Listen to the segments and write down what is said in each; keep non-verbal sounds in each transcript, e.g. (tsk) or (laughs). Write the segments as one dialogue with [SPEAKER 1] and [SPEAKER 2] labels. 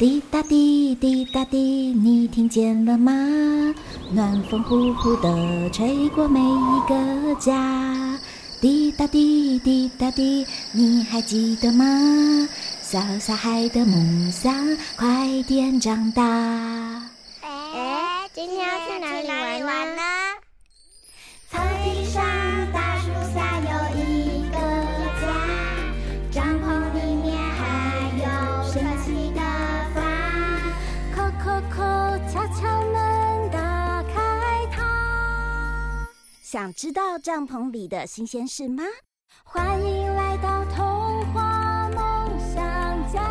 [SPEAKER 1] 滴答滴，滴答滴，你听见了吗？暖风呼呼的吹过每一个家。滴答滴，滴答滴，你还记得吗？小小孩的梦想，快点长大。
[SPEAKER 2] 想知道帐篷里的新鲜事吗？
[SPEAKER 1] 欢迎来到童话梦想家，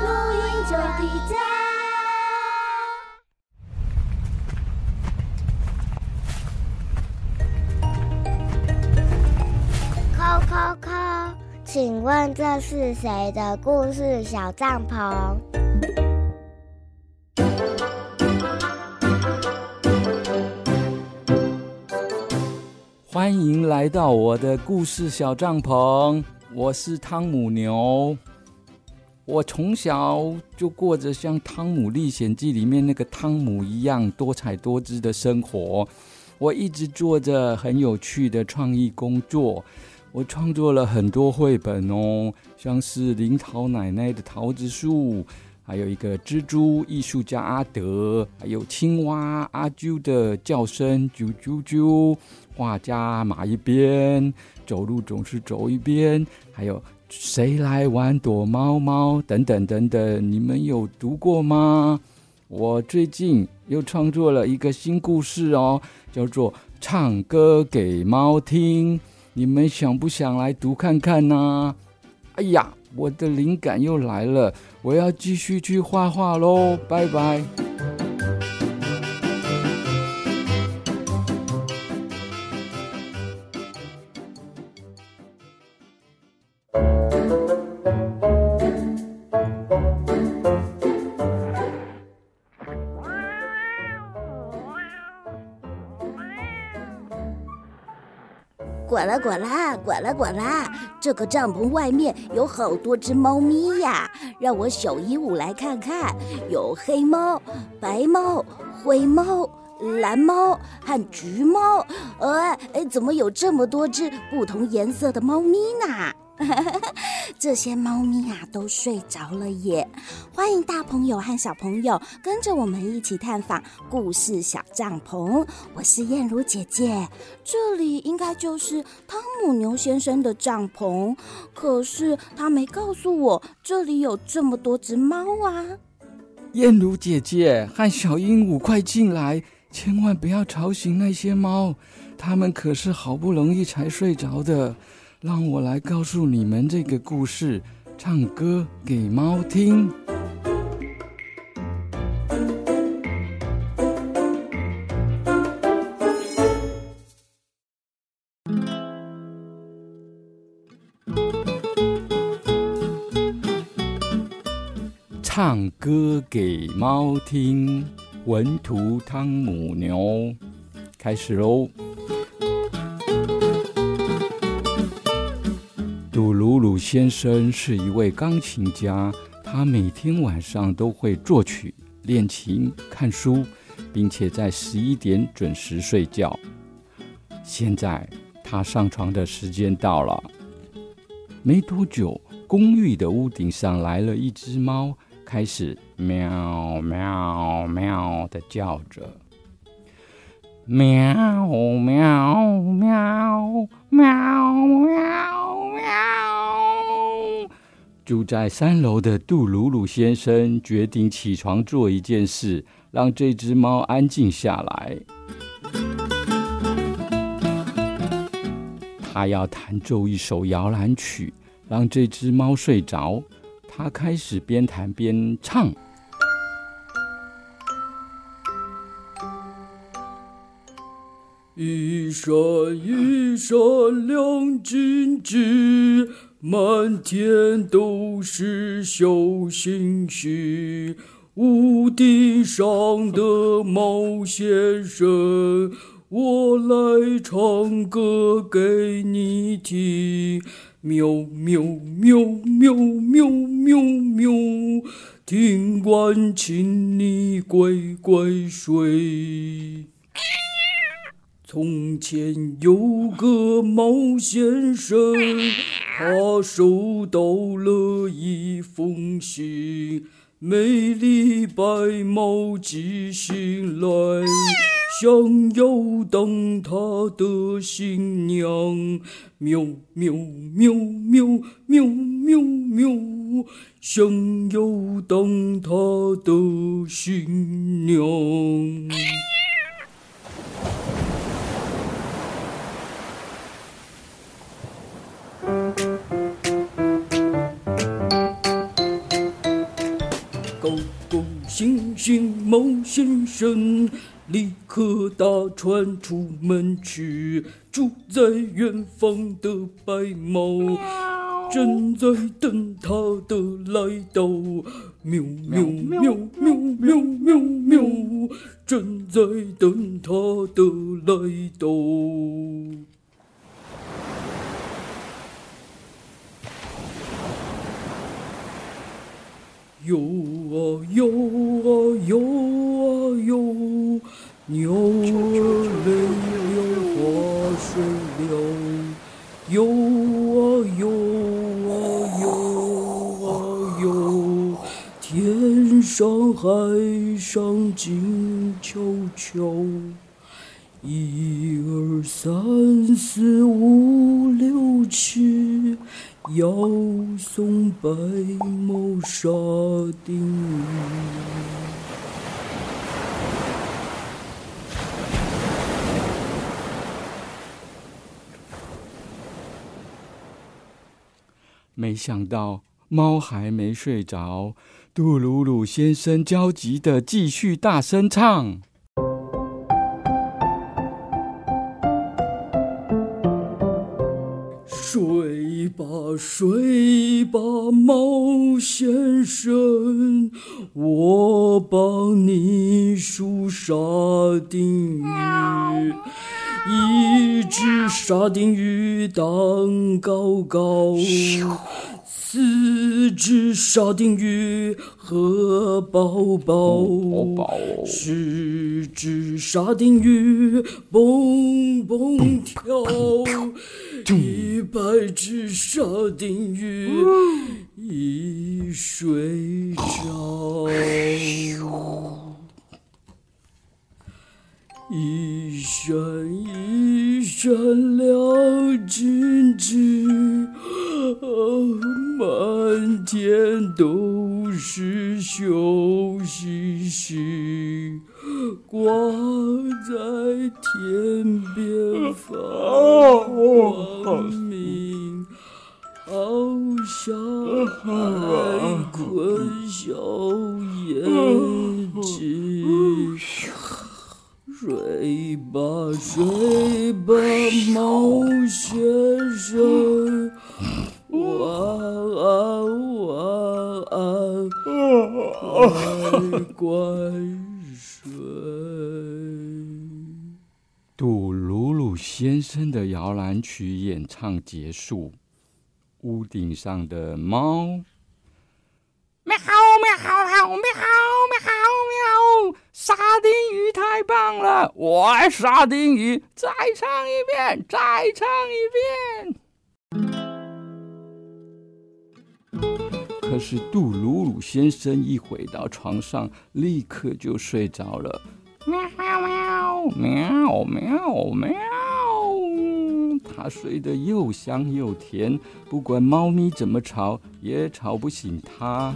[SPEAKER 1] 录音就回家。
[SPEAKER 3] 叩叩叩，请问这是谁的故事小帐篷？
[SPEAKER 4] 欢迎来到我的故事小帐篷，我是汤姆牛。我从小就过着像《汤姆历险记》里面那个汤姆一样多彩多姿的生活。我一直做着很有趣的创意工作。我创作了很多绘本哦，像是林桃奶奶的桃子树，还有一个蜘蛛艺术家阿德，还有青蛙阿啾的叫声啾啾啾，画家马一边，走路总是走一边，还有谁来玩躲猫猫等等等等，你们有读过吗？我最近又创作了一个新故事哦，叫做《唱歌给猫听》。你们想不想来读看看呢？哎呀，我的灵感又来了，我要继续去画画喽，拜拜。
[SPEAKER 2] 啦呱啦，呱啦呱啦！这个帐篷外面有好多只猫咪呀，让我小鹦鹉来看看。有黑猫、白猫、灰猫、蓝猫和橘猫。呃哎，怎么有这么多只不同颜色的猫咪呢？这些猫咪啊，都睡着了耶！欢迎大朋友和小朋友跟着我们一起探访故事小帐篷。我是燕如姐姐，这里应该就是汤姆牛先生的帐篷。可是他没告诉我这里有这么多只猫啊！
[SPEAKER 4] 燕如姐姐和小鹦鹉，快进来，千万不要吵醒那些猫，它们可是好不容易才睡着的。让我来告诉你们这个故事，唱歌给猫听。唱歌给猫听，文图汤姆牛，开始喽。先生是一位钢琴家，他每天晚上都会作曲、练琴、看书，并且在十一点准时睡觉。现在他上床的时间到了。没多久，公寓的屋顶上来了一只猫，开始喵喵喵地叫着。喵喵喵喵喵！住在三楼的杜鲁鲁先生决定起床做一件事，让这只猫安静下来。他要弹奏一首摇篮曲，让这只猫睡着。他开始边弹边唱。一闪一闪亮晶晶，满天都是小星星。屋顶上的猫先生，我来唱歌给你听。喵喵喵喵喵喵。
[SPEAKER 5] 喵，听完请你乖乖睡。从前有个猫先生，他收到了一封信，美丽白猫寄信来，想要当他的新娘。喵喵喵喵喵喵喵，想要当他的新娘。猫先生立刻搭船出门去，住在远方的白猫正在等他的来到。喵喵喵喵喵喵喵，正在等他的来到。游啊游啊游啊游，鸟儿累了划水了。游啊游啊游啊游，天上海上静悄悄。一二三四五六七。要送白猫沙丁鱼。
[SPEAKER 4] 没想到猫还没睡着，杜鲁鲁先生焦急地继续大声唱。
[SPEAKER 5] 睡吧，猫先生，我帮你数沙丁鱼。一只沙丁鱼荡高高，只沙丁鱼和宝宝，十只沙丁鱼蹦蹦跳。一百只沙丁鱼一睡着，一闪一闪亮晶晶，满天都是小星星。挂在天边发光明，好像海豚小眼睛。(laughs) 睡吧，睡吧，猫先生，晚安，晚安，乖乖。
[SPEAKER 4] 杜鲁鲁先生的摇篮曲演唱结束，屋顶上的猫喵喵喵喵喵喵，沙丁鱼太棒了！我爱沙丁鱼，再唱一遍，再唱一遍。是杜鲁鲁先生一回到床上，立刻就睡着了。喵喵喵喵喵喵，他睡得又香又甜，不管猫咪怎么吵，也吵不醒他。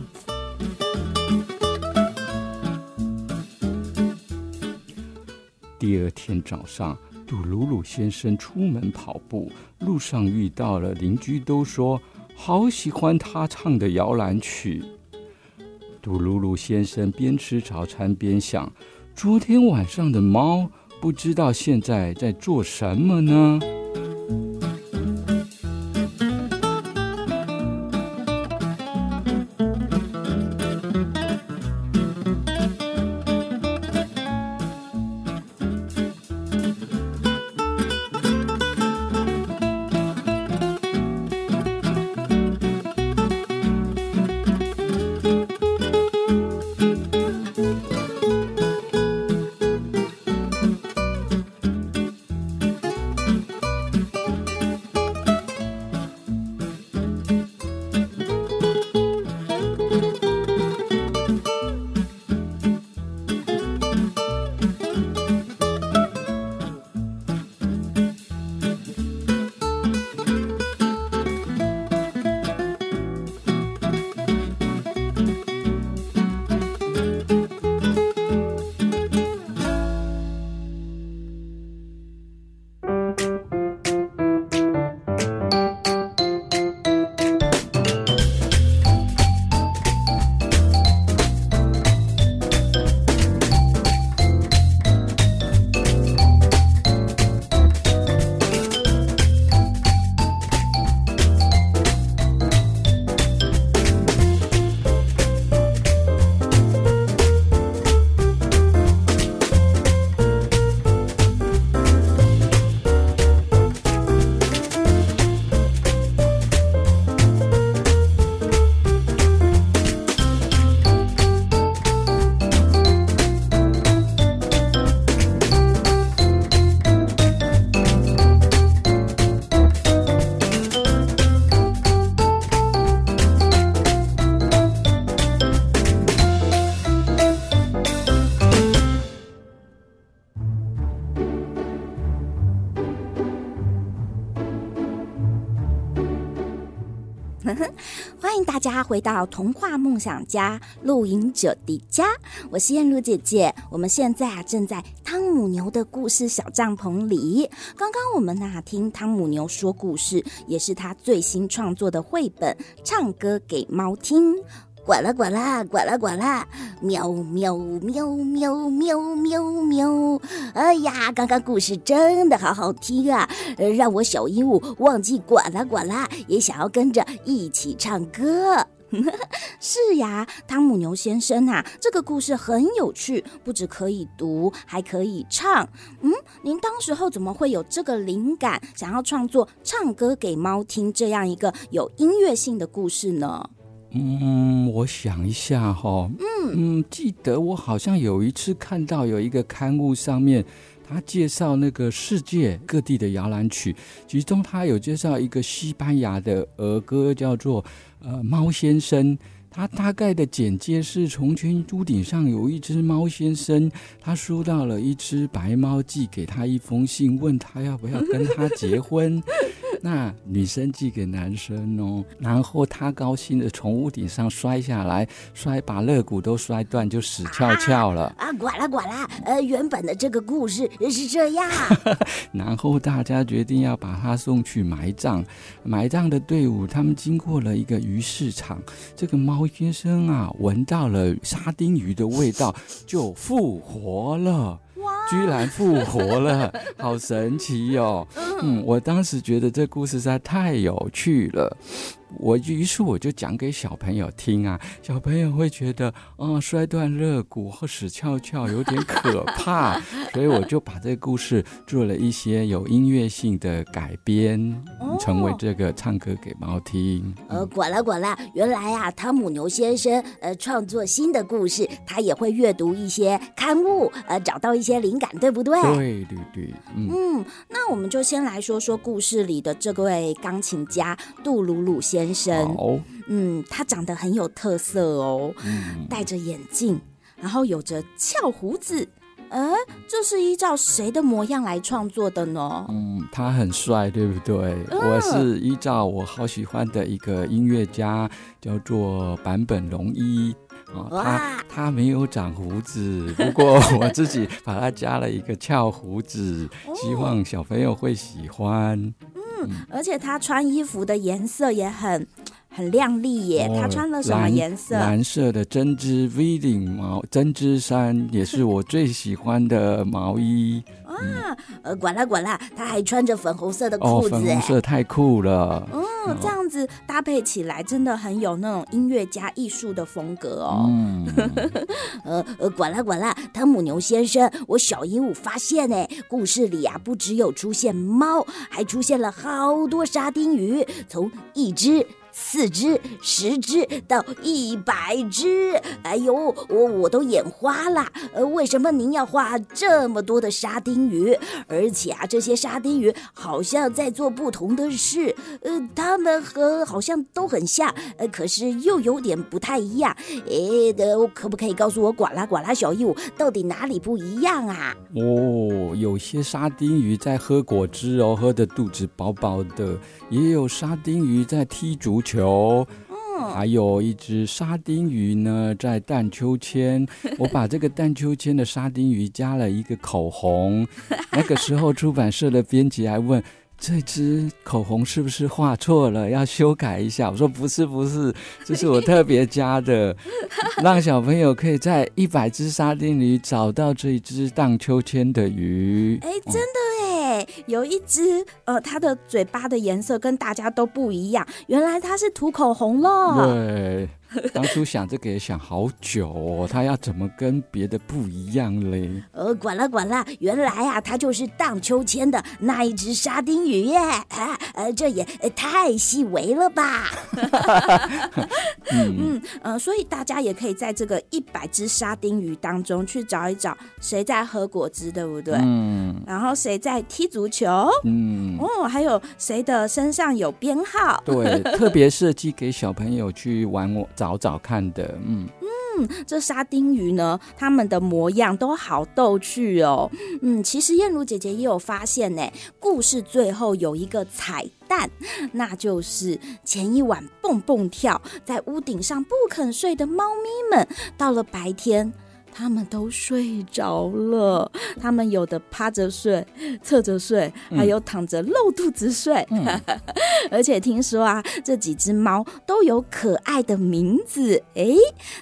[SPEAKER 4] 第二天早上，杜鲁鲁先生出门跑步，路上遇到了邻居，都说。好喜欢他唱的摇篮曲。杜鲁鲁先生边吃早餐边想：昨天晚上的猫不知道现在在做什么呢？
[SPEAKER 1] 回到童话梦想家露营者的家，我是燕如姐姐。我们现在啊正在汤姆牛的故事小帐篷里。刚刚我们呐、听汤姆牛说故事，也是他最新创作的绘本《唱歌给猫听》。
[SPEAKER 3] 呱啦呱啦，呱啦呱啦，喵喵喵喵喵喵喵！哎呀，刚刚故事真的好好听啊，让我小鹦鹉忘记呱啦呱啦，也想要跟着一起唱歌。(laughs)
[SPEAKER 1] 是呀，汤姆牛先生啊，这个故事很有趣，不只可以读，还可以唱。嗯，您当时候怎么会有这个灵感，想要创作《唱歌给猫听》这样一个有音乐性的故事呢？
[SPEAKER 4] 嗯，我想一下哈、哦，嗯嗯，记得我好像有一次看到有一个刊物上面，他介绍那个世界各地的摇篮曲，其中他有介绍一个西班牙的儿歌，叫做呃猫先生。他大概的简介是：从前屋顶上有一只猫先生，他收到了一只白猫寄给他一封信，问他要不要跟他结婚。那女生寄给男生哦，然后他高兴的从屋顶上摔下来，摔把肋骨都摔断，就死翘翘了。
[SPEAKER 3] 啊，呱啦呱啦，呃，原本的这个故事是这样。(laughs)
[SPEAKER 4] 然后大家决定要把他送去埋葬，埋葬的队伍他们经过了一个鱼市场，这个猫先生啊闻到了沙丁鱼的味道，就复活了。居然复活了，(laughs) 好神奇哟、哦！嗯，我当时觉得这故事实在太有趣了。我于是我就讲给小朋友听啊，小朋友会觉得，哦，摔断肋骨或死翘翘有点可怕，(laughs) 所以我就把这个故事做了一些有音乐性的改编，成为这个唱歌给猫听。
[SPEAKER 3] 呃，呱啦呱啦，原来啊，汤姆牛先生呃创作新的故事，他也会阅读一些刊物，呃，找到一些灵感，对不对？
[SPEAKER 4] 对对对，嗯，
[SPEAKER 1] 嗯，那我们就先来说说故事里的这位钢琴家杜鲁鲁先生。先生，嗯，他长得很有特色哦，嗯、戴着眼镜，然后有着翘胡子，呃，这是依照谁的模样来创作的呢？
[SPEAKER 4] 嗯，他很帅，对不对？嗯、我是依照我好喜欢的一个音乐家，叫做坂本龙一哦，他他没有长胡子，不过我自己把它加了一个翘胡子，希望小朋友会喜欢。
[SPEAKER 1] 嗯，而且他穿衣服的颜色也很 (tsk) 很亮丽耶。哦、他穿了什么颜色？
[SPEAKER 4] 蓝色的针织 V 领毛针织衫，也是我最喜欢的毛衣。
[SPEAKER 3] 啊，嗯、呃，管啦管啦，他还穿着粉红色的裤子。
[SPEAKER 4] 哦，粉红色太酷了。
[SPEAKER 1] 嗯，这样子搭配起来真的很有那种音乐家艺术的风格哦。嗯，(laughs)
[SPEAKER 3] 呃呃，管啦管啦，汤姆牛先生，我小鹦鹉发现哎，故事里啊不只有出现猫，还出现了好多沙丁鱼，从一只。四只、十只到一百只，哎呦，我我都眼花了。呃，为什么您要画这么多的沙丁鱼？而且啊，这些沙丁鱼好像在做不同的事。呃，它们和好像都很像，呃，可是又有点不太一样。哎，的，可不可以告诉我，呱啦呱啦小鹦鹉到底哪里不一样啊？
[SPEAKER 4] 哦，有些沙丁鱼在喝果汁哦，喝得肚子饱饱的；也有沙丁鱼在踢足。球，还有一只沙丁鱼呢，在荡秋千。(laughs) 我把这个荡秋千的沙丁鱼加了一个口红。(laughs) 那个时候，出版社的编辑还问：“这只口红是不是画错了？要修改一下？”我说：“不是，不是，这是我特别加的，(laughs) 让小朋友可以在一百只沙丁鱼找到这一只荡秋千的鱼。”
[SPEAKER 1] 哎，真的。有一只，呃，它的嘴巴的颜色跟大家都不一样，原来它是涂口红了。
[SPEAKER 4] 对。(laughs) 当初想这个也想好久哦，他要怎么跟别的不一样嘞？
[SPEAKER 3] 呃，管了管了，原来啊，他就是荡秋千的那一只沙丁鱼耶！啊，(laughs) 呃，这也太细微了吧？(laughs)
[SPEAKER 1] 嗯嗯呃，所以大家也可以在这个一百只沙丁鱼当中去找一找，谁在喝果汁，对不对？嗯。然后谁在踢足球？嗯。哦，还有谁的身上有编号？
[SPEAKER 4] 对，特别设计给小朋友去玩我。找找看的，嗯
[SPEAKER 1] 嗯，这沙丁鱼呢，它们的模样都好逗趣哦。嗯，其实燕如姐姐也有发现呢，故事最后有一个彩蛋，那就是前一晚蹦蹦跳在屋顶上不肯睡的猫咪们，到了白天。他们都睡着了，他们有的趴着睡、侧着睡，还有躺着露肚子睡。嗯、(laughs) 而且听说啊，这几只猫都有可爱的名字。哎，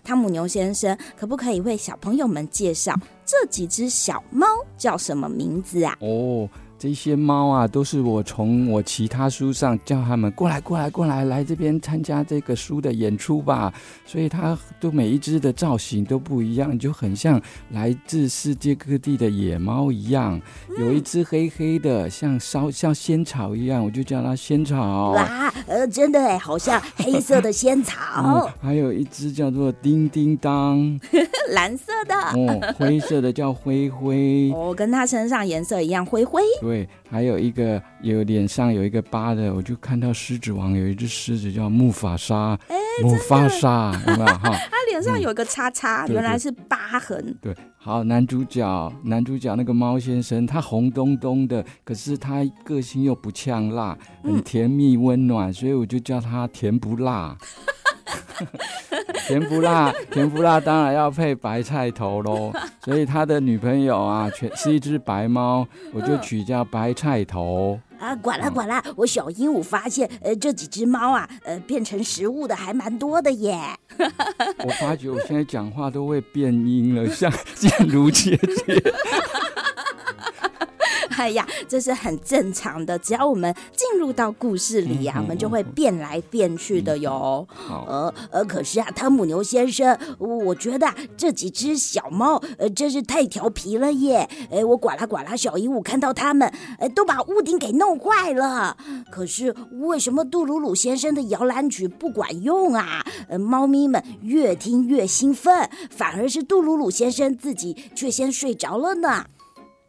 [SPEAKER 1] 汤姆牛先生，可不可以为小朋友们介绍这几只小猫叫什么名字啊？
[SPEAKER 4] 哦。这些猫啊，都是我从我其他书上叫它们过来、过来、过来，来这边参加这个书的演出吧。所以它都每一只的造型都不一样，就很像来自世界各地的野猫一样。有一只黑黑的，像烧像仙草一样，我就叫它仙草。
[SPEAKER 3] 哇，呃，真的哎，好像黑色的仙草。
[SPEAKER 4] 嗯、还有一只叫做叮叮当，(laughs)
[SPEAKER 1] 蓝色的。
[SPEAKER 4] 哦，灰色的叫灰灰。
[SPEAKER 1] 哦，跟它身上颜色一样，灰灰。
[SPEAKER 4] 对，还有一个有脸上有一个疤的，我就看到狮子王有一只狮子叫木法沙，哎，木法沙有没有哈？(laughs)
[SPEAKER 1] 他脸上有一个叉叉，嗯、原来是疤痕。
[SPEAKER 4] 对，对，好，男主角，男主角那个猫先生，他红咚咚的，可是他个性又不呛辣，很甜蜜温暖，嗯、所以我就叫他甜不辣。(laughs) (laughs) 甜不辣，甜不辣，当然要配白菜头喽。(laughs) 所以他的女朋友啊，全是一只白猫，我就取叫白菜头。
[SPEAKER 3] 啊，管啦管啦，我小鹦鹉发现，呃，这几只猫啊，呃，变成食物的还蛮多的耶。
[SPEAKER 4] 我发觉我现在讲话都会变音了，像建如姐姐。(laughs)
[SPEAKER 1] 哎呀，这是很正常的。只要我们进入到故事里呀、我们就会变来变去的哟。
[SPEAKER 4] 好，
[SPEAKER 3] 呃呃，可是啊，汤姆牛先生，我觉得、啊、这几只小猫，呃，真是太调皮了耶！哎，我呱啦呱啦，小鹦鹉看到它们，呃，都把屋顶给弄坏了。可是为什么杜鲁鲁先生的摇篮曲不管用啊？呃，猫咪们越听越兴奋，反而是杜鲁鲁先生自己却先睡着了呢。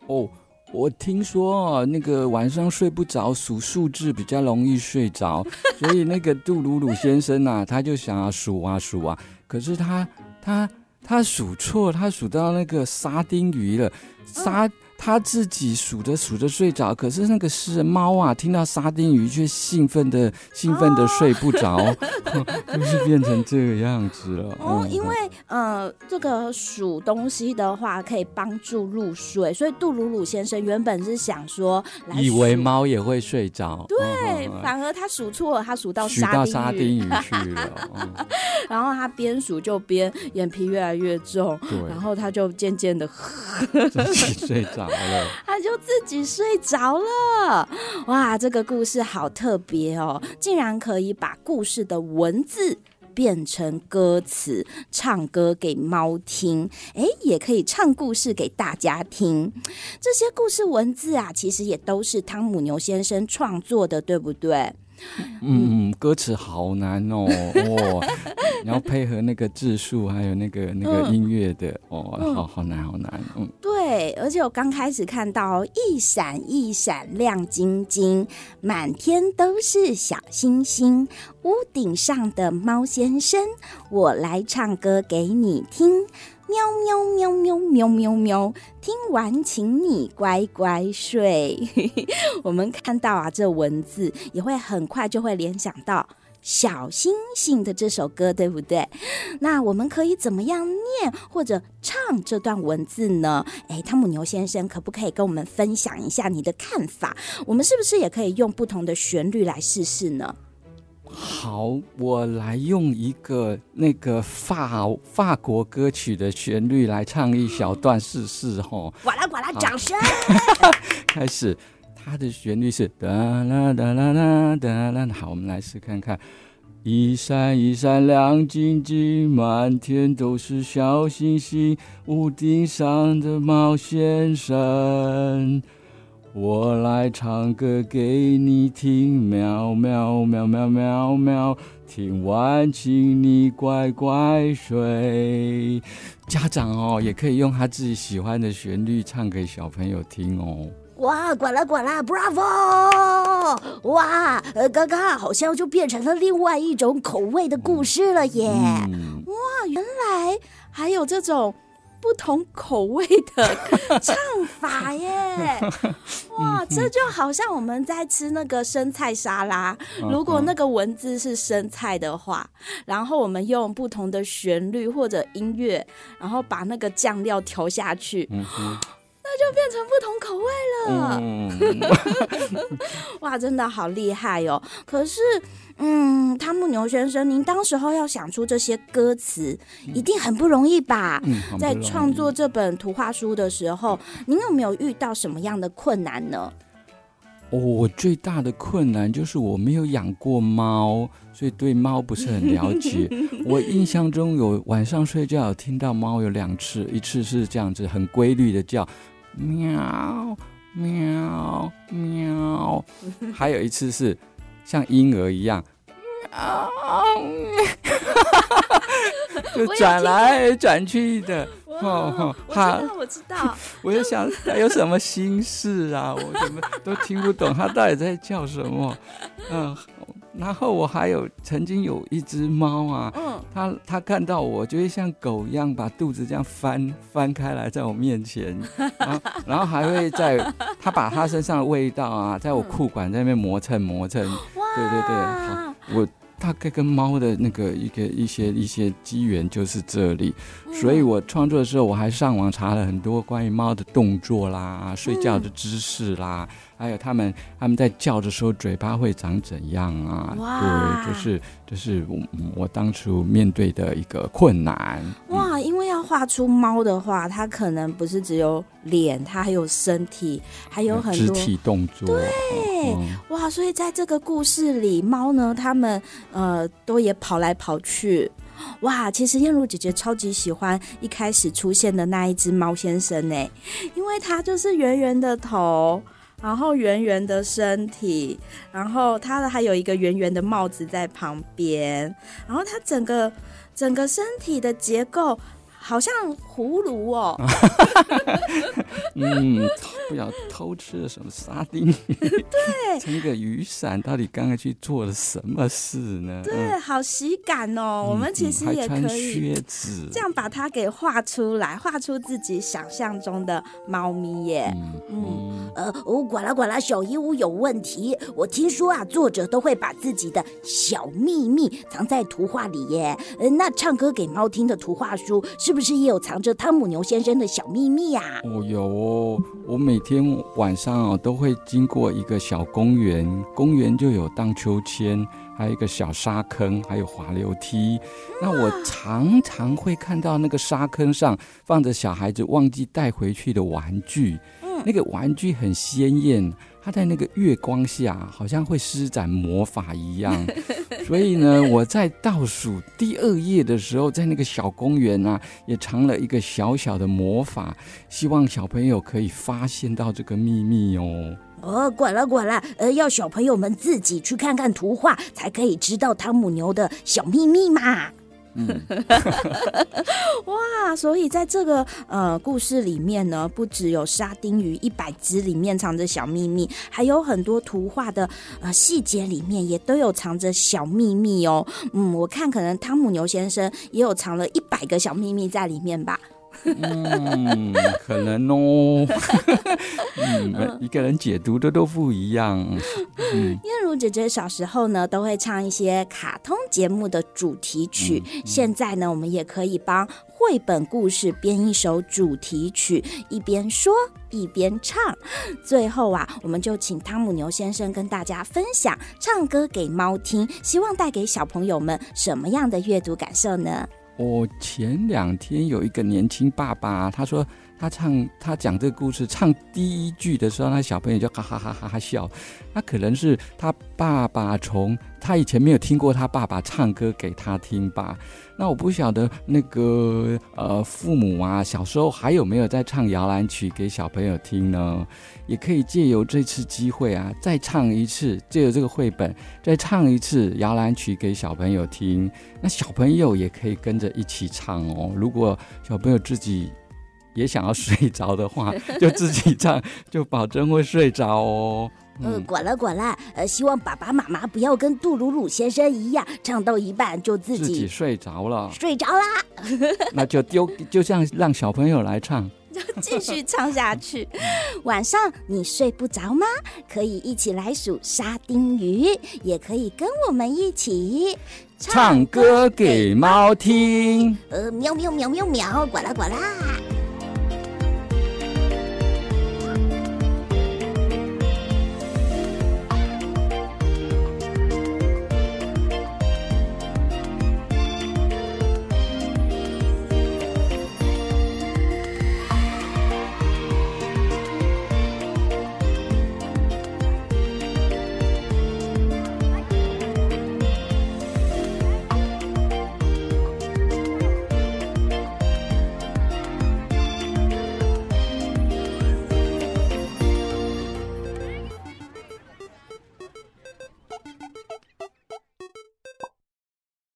[SPEAKER 4] 哦。我听说那个晚上睡不着，数数字比较容易睡着，所以那个杜鲁鲁先生啊，他就想要数啊数啊，可是他他他数错，他数到那个沙丁鱼了，沙。他自己数着数着睡着，可是那个是猫啊，听到沙丁鱼却兴奋的兴奋的睡不着，哦、(laughs) 就是变成这个样子了。
[SPEAKER 1] 哦，因为呃，这个数东西的话可以帮助入睡，所以杜鲁鲁先生原本是想说，
[SPEAKER 4] 以为猫也会睡着，
[SPEAKER 1] 对，
[SPEAKER 4] 哦、
[SPEAKER 1] 反而他数错了，他数到
[SPEAKER 4] 数到沙丁鱼去了，哦、(laughs)
[SPEAKER 1] 然后他边数就边眼皮越来越重，对，然后他就渐渐的 (laughs)
[SPEAKER 4] 自己睡着。
[SPEAKER 1] 他就自己睡着了。哇，这个故事好特别哦，竟然可以把故事的文字变成歌词，唱歌给猫听，哎，也可以唱故事给大家听。这些故事文字啊，其实也都是汤姆牛先生创作的，对不对？
[SPEAKER 4] 嗯，歌词好难哦，哦，你要配合那个字数，还有那个那个音乐的，哦，好好难，好难，嗯，
[SPEAKER 1] 对，而且我刚开始看到一闪一闪亮晶晶，满天都是小星星，屋顶上的猫先生，我来唱歌给你听。喵喵喵喵喵喵喵！听完，请你乖乖睡。我们看到啊，这文字也会很快就会联想到小星星的这首歌，对不对？那我们可以怎么样念或者唱这段文字呢？诶，汤姆牛先生，可不可以跟我们分享一下你的看法？我们是不是也可以用不同的旋律来试试呢？
[SPEAKER 4] 好，我来用一个那个法法国歌曲的旋律来唱一小段试试哈。
[SPEAKER 3] 呱啦呱啦，掌声！(laughs)
[SPEAKER 4] 开始，它的旋律是哒啦哒啦啦哒啦。好，我们来试看看。一闪一闪亮晶晶，满天都是小星星，屋顶上的猫先生。我来唱歌给你听，喵喵喵喵喵喵，听完请你乖乖睡。家长哦，也可以用他自己喜欢的旋律唱给小朋友听哦。
[SPEAKER 3] 哇，呱啦呱啦，Bravo！哇，呃，刚刚好像就变成了另外一种口味的故事了耶。
[SPEAKER 4] 嗯、
[SPEAKER 1] 哇，原来还有这种不同口味的 (laughs) 唱法耶！(laughs) 哇，这就好像我们在吃那个生菜沙拉，如果那个文字是生菜的话，然后我们用不同的旋律或者音乐，然后把那个酱料调下去。就变成不同口味了。嗯、(laughs) 哇，真的好厉害哦！可是，嗯，汤姆牛先生，您当时候要想出这些歌词，一定很不容易吧？
[SPEAKER 4] 嗯、
[SPEAKER 1] 在创作这本图画书的时候，您有没有遇到什么样的困难呢？
[SPEAKER 4] 哦，我最大的困难就是我没有养过猫，所以对猫不是很了解。(laughs) 我印象中有晚上睡觉有听到猫有两次，一次是这样子很规律的叫。喵喵喵，(laughs) 还有一次是像婴儿一样，喵，就转来转去的。
[SPEAKER 1] 哦，我知道，我知道。(laughs)
[SPEAKER 4] 我就想他有什么心事啊？我怎么都听不懂他到底在叫什么？嗯。然后我还有曾经有一只猫啊，嗯，它它看到我就会像狗一样把肚子这样翻翻开来在我面前，(laughs) 然后然后还会在它把它身上的味道啊，在我裤管在那边磨蹭磨蹭，哇。对对对，好我。大概跟猫的那个一个一些一些机缘就是这里，所以我创作的时候我还上网查了很多关于猫的动作啦、睡觉的姿势啦，还有他们他们在叫的时候嘴巴会长怎样啊？对，就是就是我我当初面对的一个困难。
[SPEAKER 1] 哇，因为要画出猫的话，它可能不是只有脸，它还有身体，还有很多
[SPEAKER 4] 肢体动作。
[SPEAKER 1] 对，嗯、哇，所以在这个故事里，猫呢，他们。呃，都也跑来跑去，哇！其实燕如姐姐超级喜欢一开始出现的那一只猫先生呢，因为它就是圆圆的头，然后圆圆的身体，然后它的还有一个圆圆的帽子在旁边，然后它整个整个身体的结构。好像葫芦哦，(laughs)
[SPEAKER 4] 嗯，不要偷吃了什么沙丁鱼，
[SPEAKER 1] 对，
[SPEAKER 4] 撑个雨伞，到底刚才去做了什么事呢？
[SPEAKER 1] 对，嗯、好喜感哦，嗯、我们其实也可以靴子这样把它给画出来，画出自己想象中的猫咪耶。嗯，
[SPEAKER 3] 嗯呃，哦，呱啦呱啦，小鹦鹉有问题。我听说啊，作者都会把自己的小秘密藏在图画里耶。呃，那唱歌给猫听的图画书是？不是也有藏着汤姆牛先生的小秘密呀？
[SPEAKER 4] 哦，有哦，我每天晚上哦都会经过一个小公园，公园就有荡秋千，还有一个小沙坑，还有滑溜梯。那我常常会看到那个沙坑上放着小孩子忘记带回去的玩具，那个玩具很鲜艳。它在那个月光下，好像会施展魔法一样。(laughs) 所以呢，我在倒数第二页的时候，在那个小公园啊，也藏了一个小小的魔法，希望小朋友可以发现到这个秘密哦。
[SPEAKER 3] 哦，管了管了，呃，要小朋友们自己去看看图画，才可以知道汤姆牛的小秘密嘛。
[SPEAKER 4] 嗯，(laughs)
[SPEAKER 1] 哇！所以在这个呃故事里面呢，不只有沙丁鱼一百只里面藏着小秘密，还有很多图画的呃细节里面也都有藏着小秘密哦。嗯，我看可能汤姆牛先生也有藏了一百个小秘密在里面吧。
[SPEAKER 4] 嗯，可能哦。嗯，一个人解读的都不一样。嗯，
[SPEAKER 1] 燕如姐姐小时候呢，都会唱一些卡通节目的主题曲。嗯嗯、现在呢，我们也可以帮绘本故事编一首主题曲，一边说一边唱。最后啊，我们就请汤姆牛先生跟大家分享唱歌给猫听，希望带给小朋友们什么样的阅读感受呢？
[SPEAKER 4] 我前两天有一个年轻爸爸，他说他唱他讲这个故事，唱第一句的时候，那小朋友就哈哈哈哈哈笑。他可能是他爸爸从他以前没有听过他爸爸唱歌给他听吧。那我不晓得那个呃父母啊，小时候还有没有在唱摇篮曲给小朋友听呢？也可以借由这次机会啊，再唱一次，借由这个绘本再唱一次摇篮曲给小朋友听。那小朋友也可以跟着一起唱哦。如果小朋友自己也想要睡着的话，(laughs) 就自己唱，就保证会睡着哦。
[SPEAKER 3] 嗯，呃、管了管了，呃，希望爸爸妈妈不要跟杜鲁鲁先生一样，唱到一半就自己
[SPEAKER 4] 自己睡着了，
[SPEAKER 3] 睡着啦。(laughs)
[SPEAKER 4] 那就丢，就像让小朋友来唱，
[SPEAKER 1] 就 (laughs) 继续唱下去。晚上你睡不着吗？可以一起来数沙丁鱼，也可以跟我们一起
[SPEAKER 4] 唱歌给猫听。
[SPEAKER 3] 呃，喵喵喵喵喵，呱啦呱啦。